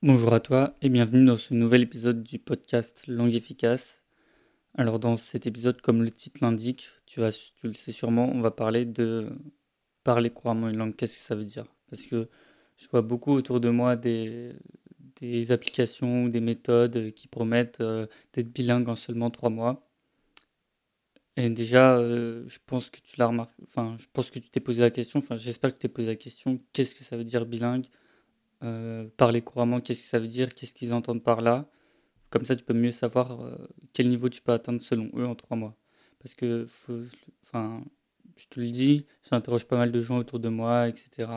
Bonjour à toi et bienvenue dans ce nouvel épisode du podcast Langue efficace. Alors dans cet épisode, comme le titre l'indique, tu, le sais sûrement, on va parler de parler couramment une langue. Qu'est-ce que ça veut dire? Parce que je vois beaucoup autour de moi des, des applications ou des méthodes qui promettent euh, d'être bilingue en seulement trois mois. Et déjà, euh, je pense que tu l'as remarqué, enfin, je pense que tu t'es posé la question, enfin, j'espère que tu t'es posé la question, qu'est-ce que ça veut dire bilingue? Euh, parler couramment, qu'est-ce que ça veut dire, qu'est-ce qu'ils entendent par là. Comme ça, tu peux mieux savoir euh, quel niveau tu peux atteindre selon eux en trois mois. Parce que, enfin, je te le dis, j'interroge pas mal de gens autour de moi, etc.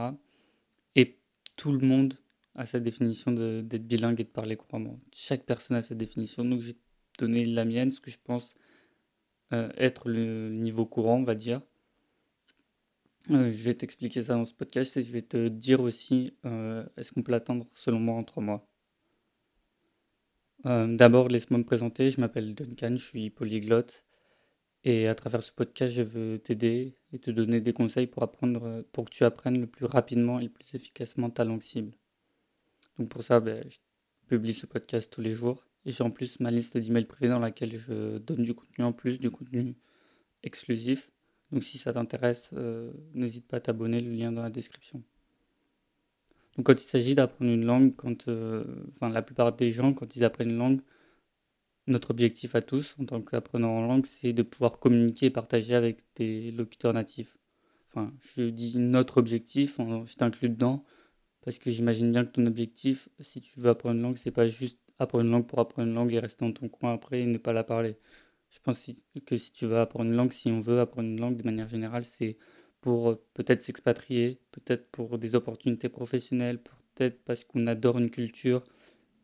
Et tout le monde a sa définition d'être bilingue et de parler couramment. Chaque personne a sa définition. Donc, j'ai donné la mienne, ce que je pense euh, être le niveau courant, on va dire. Euh, je vais t'expliquer ça dans ce podcast et je vais te dire aussi euh, est-ce qu'on peut l'atteindre selon moi en trois mois. Euh, d'abord, laisse-moi me présenter. Je m'appelle Duncan, je suis polyglotte et à travers ce podcast, je veux t'aider et te donner des conseils pour apprendre, pour que tu apprennes le plus rapidement et le plus efficacement ta langue cible. Donc pour ça, ben, je publie ce podcast tous les jours et j'ai en plus ma liste d'emails privés dans laquelle je donne du contenu en plus, du contenu exclusif donc si ça t'intéresse, euh, n'hésite pas à t'abonner, le lien dans la description. Donc quand il s'agit d'apprendre une langue, quand, euh, enfin la plupart des gens, quand ils apprennent une langue, notre objectif à tous en tant qu'apprenant en langue, c'est de pouvoir communiquer et partager avec des locuteurs natifs. Enfin, je dis notre objectif, je t'inclus dedans, parce que j'imagine bien que ton objectif, si tu veux apprendre une langue, c'est pas juste apprendre une langue pour apprendre une langue et rester dans ton coin après et ne pas la parler. Je pense que si tu veux apprendre une langue, si on veut apprendre une langue de manière générale, c'est pour euh, peut-être s'expatrier, peut-être pour des opportunités professionnelles, peut-être parce qu'on adore une culture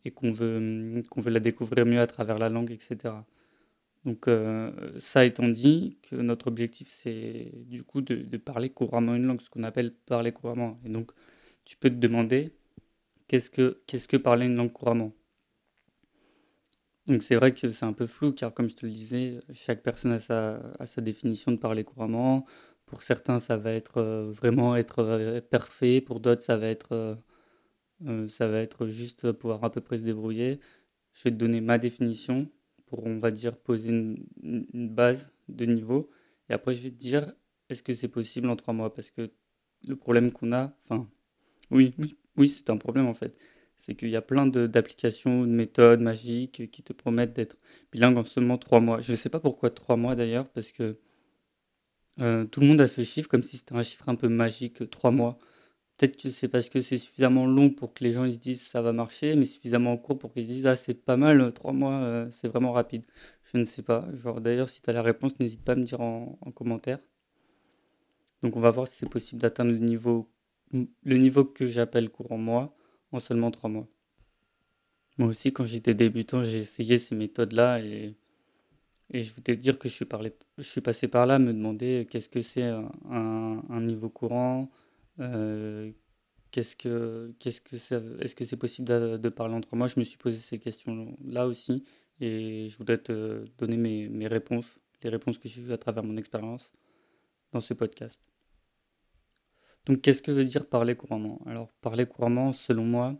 et qu'on veut, hum, veut la découvrir mieux à travers la langue, etc. Donc euh, ça étant dit, que notre objectif c'est du coup de, de, parler couramment une langue, ce qu'on appelle parler couramment. Et donc tu peux te demander qu'est-ce que, qu'est-ce que parler une langue couramment? Donc c'est vrai que c'est un peu flou car comme je te le disais, chaque personne a sa, définition de parler couramment. Pour certains, ça va être euh, vraiment être euh, parfait, pour d'autres, ça va être euh, ça va être juste pouvoir à peu près se débrouiller. Je vais te donner ma définition pour, on va dire, poser une, une base de niveau. Et après, je vais te dire, est-ce que c'est possible en trois mois? Parce que le problème qu'on a, enfin, oui, oui, c'est un problème en fait c'est qu'il y a plein d'applications, de, méthodes magiques qui te promettent d'être bilingue en seulement trois mois. Je ne sais pas pourquoi trois mois d'ailleurs, parce que euh, tout le monde a ce chiffre comme si c'était un chiffre un peu magique, trois mois. Peut-être que c'est parce que c'est suffisamment long pour que les gens se disent ça va marcher, mais suffisamment court pour qu'ils se disent ah c'est pas mal, trois mois, euh, c'est vraiment rapide. Je ne sais pas. Genre d'ailleurs si tu as la réponse, n'hésite pas à me dire en, en commentaire. Donc on va voir si c'est possible d'atteindre le niveau, le niveau que j'appelle courant mois en seulement trois mois. Moi aussi, quand j'étais débutant, j'ai essayé ces méthodes-là et, et je voulais dire que je suis, je suis passé par là, me demander qu'est-ce que c'est un, niveau courant, euh, qu'est-ce que, qu'est-ce que ça, est-ce que c'est possible de, de, parler en trois mois? Je me suis posé ces questions-là aussi et je voudrais te donner mes, mes réponses, les réponses que j'ai eues à travers mon expérience dans ce podcast. Donc, qu'est-ce que veut dire parler couramment? Alors, parler couramment, selon moi,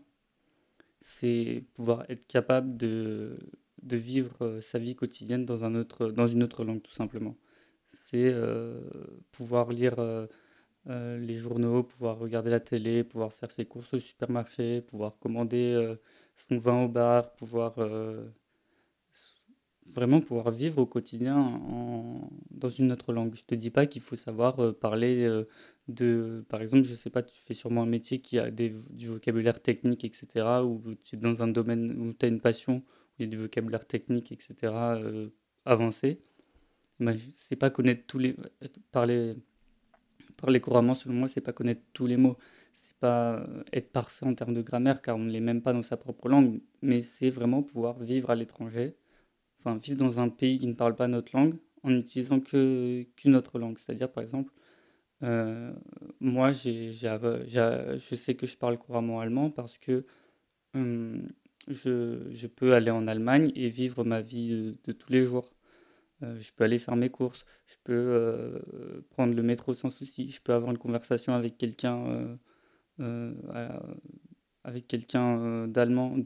c'est pouvoir être capable de, de vivre euh, sa vie quotidienne dans, un autre, dans une autre langue, tout simplement. C'est euh, pouvoir lire euh, les journaux, pouvoir regarder la télé, pouvoir faire ses courses au supermarché, pouvoir commander son vin au bar, pouvoir vraiment pouvoir vivre au quotidien en, dans une autre langue. Je te dis pas qu'il faut savoir parler de, par exemple, je sais pas, tu fais sûrement un métier qui a des, du vocabulaire technique, etc., ou tu es dans un domaine où tu as une passion, où il y a du vocabulaire technique, etc., euh, avancé. Ben, c'est pas connaître tous les, parler, parler couramment, selon moi, c'est pas connaître tous les mots. C'est pas être parfait en termes de grammaire, car on ne l'est même pas dans sa propre langue, mais c'est vraiment pouvoir vivre à l'étranger enfin, vivre dans un pays qui ne parle pas notre langue en n'utilisant que, qu'une autre langue. C'est-à-dire, par exemple, euh, moi, j'ai, je sais que je parle couramment allemand parce que hum, je, je, peux aller en Allemagne et vivre ma vie de, tous les jours. Euh, je peux aller faire mes courses, je peux euh, prendre le métro sans souci, je peux avoir une conversation avec quelqu'un avec quelqu'un d'allemand,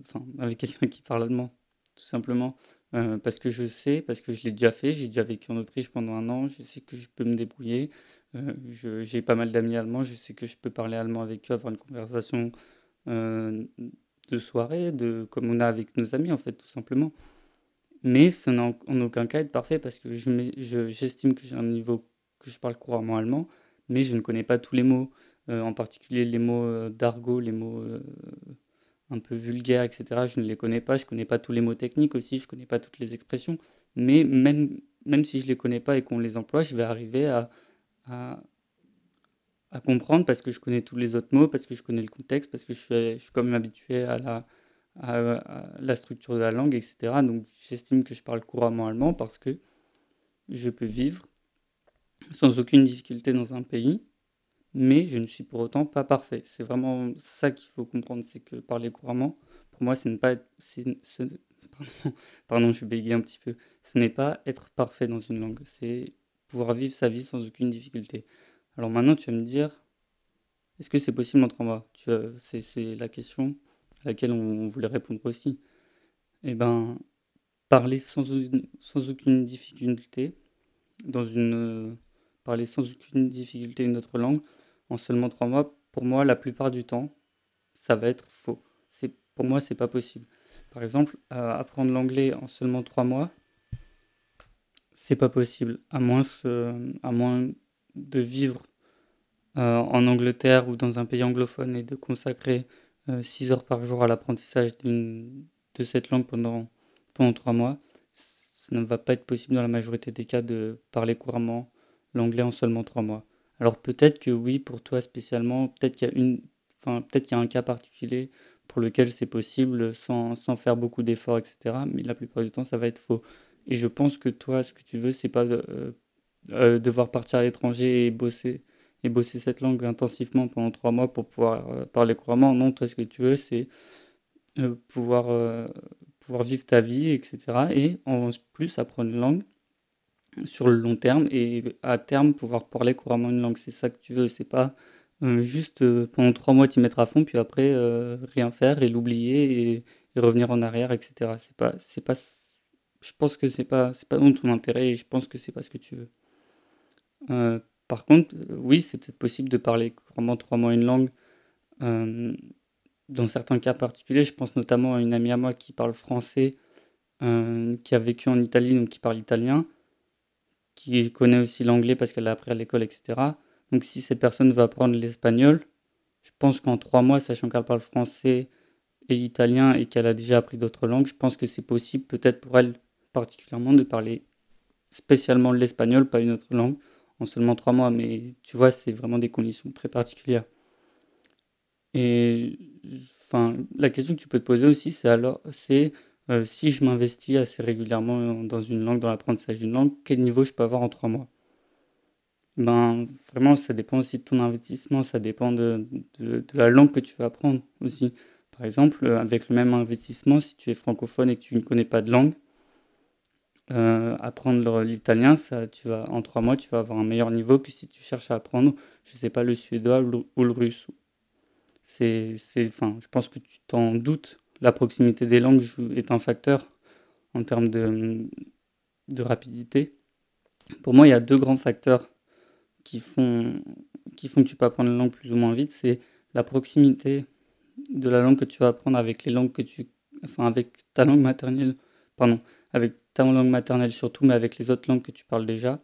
enfin, avec quelqu'un qui parle allemand, tout simplement, euh, parce que je sais, parce que je l'ai déjà fait, j'ai déjà vécu en Autriche pendant un an, je sais que je peux me débrouiller, euh, j'ai pas mal d'amis allemands, je sais que je peux parler allemand avec eux, avoir une conversation euh, de soirée, de, comme on a avec nos amis, en fait, tout simplement. Mais ce n'est en, aucun cas être parfait parce que j'estime que j'ai un niveau que je parle couramment allemand, mais je ne connais pas tous les mots, en particulier les mots d'argot, les mots un peu vulgaires, etc. Je ne les connais pas, je connais pas tous les mots techniques aussi, je connais pas toutes les expressions, mais même, même si je les connais pas et qu'on les emploie, je vais arriver à, à, comprendre parce que je connais tous les autres mots, parce que je connais le contexte, parce que je suis, je suis quand même habitué à la, à la structure de la langue, etc. Donc j'estime que je parle couramment allemand parce que je peux vivre sans aucune difficulté dans un pays, mais je ne suis pour autant pas parfait. C'est vraiment ça qu'il faut comprendre, c'est que parler couramment, pour moi, ce n'est pas être, c'est- ce- pardon, pardon, je bégaye un petit peu. Ce n'est pas être parfait dans une langue, c'est pouvoir vivre sa vie sans aucune difficulté. Alors maintenant, tu vas me dire, est-ce que c'est possible en trois c'est, c'est la question à laquelle on, voulait répondre aussi. Eh ben, parler sans, aucune- sans aucune difficulté, dans une, euh, parler sans aucune difficulté une autre langue en seulement trois mois, pour moi, la plupart du temps, ça va être faux. Pour moi, c'est pas possible. Par exemple, euh, apprendre l'anglais en seulement trois mois, c'est pas possible, à moins, de vivre euh, en Angleterre ou dans un pays anglophone et de consacrer euh, 6 heures par jour à l'apprentissage de cette langue pendant, 3 mois. Ça ne va pas être possible dans la majorité des cas de parler couramment l'anglais en seulement 3 mois. Alors peut-être que oui, pour toi spécialement, peut-être qu'il y a une, enfin, peut-être qu'il y a un cas particulier pour lequel c'est possible sans, faire beaucoup d'efforts, etc. Mais la plupart du temps, ça va être faux. Et je pense que toi, ce que tu veux, c'est pas euh, euh, devoir partir à l'étranger et bosser et bosser cette langue intensivement pendant trois mois pour pouvoir euh, parler couramment. Non, toi, ce que tu veux, c'est pouvoir, pouvoir vivre ta vie, etc. Et en plus, apprendre une langue sur le long terme et à terme pouvoir parler couramment une langue. C'est ça que tu veux. C'est pas euh, juste euh, pendant trois mois t'y mettre à fond, puis après euh, rien faire et l'oublier et, revenir en arrière, etc. C'est pas, c'est pas, je pense que c'est pas, c'est pas dans ton intérêt et je pense que c'est pas ce que tu veux. Par contre, oui, c'est peut-être possible de parler couramment trois mois une langue. dans certains cas particuliers, je pense notamment à une amie à moi qui parle français, qui a vécu en Italie, donc qui parle italien, qui connaît aussi l'anglais parce qu'elle l'a appris à l'école, etc. Donc si cette personne veut apprendre l'espagnol, je pense qu'en trois mois, sachant qu'elle parle français et italien et qu'elle a déjà appris d'autres langues, je pense que c'est possible peut-être pour elle particulièrement de parler spécialement l'espagnol, pas une autre langue, en seulement trois mois. Mais tu vois, c'est vraiment des conditions très particulières. Et enfin, la question que tu peux te poser aussi, c'est alors, c'est euh, si je m'investis assez régulièrement dans une langue, dans l'apprentissage d'une langue, quel niveau je peux avoir en trois mois? Ben, vraiment, ça dépend aussi de ton investissement, ça dépend de, la langue que tu vas apprendre aussi. Par exemple, euh, avec le même investissement, si tu es francophone et que tu ne connais pas de langue, euh, apprendre l'italien, ça, tu vas, en trois mois, tu vas avoir un meilleur niveau que si tu cherches à apprendre, je sais pas, le suédois ou le, ou le russe. C'est, enfin, je pense que tu t'en doutes. La proximité des langues est un facteur en termes de, rapidité. Pour moi, il y a deux grands facteurs qui font, que tu peux apprendre une langue plus ou moins vite. C'est la proximité de la langue que tu vas apprendre avec les langues que tu, enfin, avec ta langue maternelle, pardon, avec ta langue maternelle surtout, mais avec les autres langues que tu parles déjà.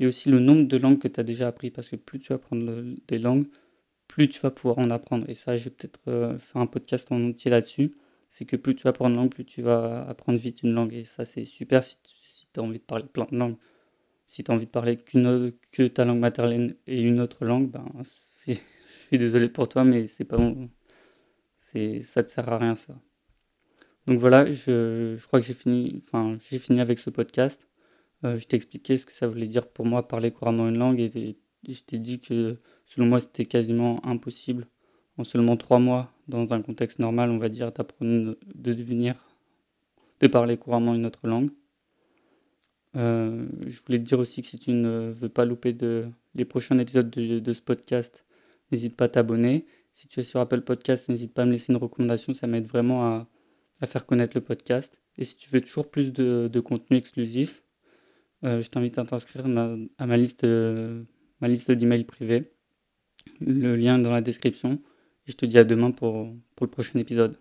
Et aussi le nombre de langues que tu as déjà appris, parce que plus tu vas apprendre des langues, plus tu vas pouvoir en apprendre. Et ça, je vais peut-être euh, faire un podcast en entier là-dessus. C'est que plus tu vas apprendre une langue, plus tu vas apprendre vite une langue. Et ça, c'est super si tu as envie de parler plein de langues. Si tu as envie de parler qu'une que ta langue maternelle et une autre langue, ben, je suis désolé pour toi, mais c'est pas bon. Ça te sert à rien, ça. Donc voilà, je, je crois que j'ai fini, enfin, fini avec ce podcast. Euh, je t'ai expliqué ce que ça voulait dire pour moi parler couramment une langue et je t'ai dit que selon moi c'était quasiment impossible en seulement trois mois dans un contexte normal, on va dire, d'apprendre de devenir, de parler couramment une autre langue. Euh, je voulais te dire aussi que si tu ne veux pas louper de, les prochains épisodes de, de ce podcast, n'hésite pas à t'abonner. Si tu es sur Apple Podcast, n'hésite pas à me laisser une recommandation, ça m'aide vraiment à, faire connaître le podcast. Et si tu veux toujours plus de, contenu exclusif, euh, je t'invite à t'inscrire à ma liste, ma liste d'emails privés. Le lien est dans la description. Je te dis à demain pour le prochain épisode.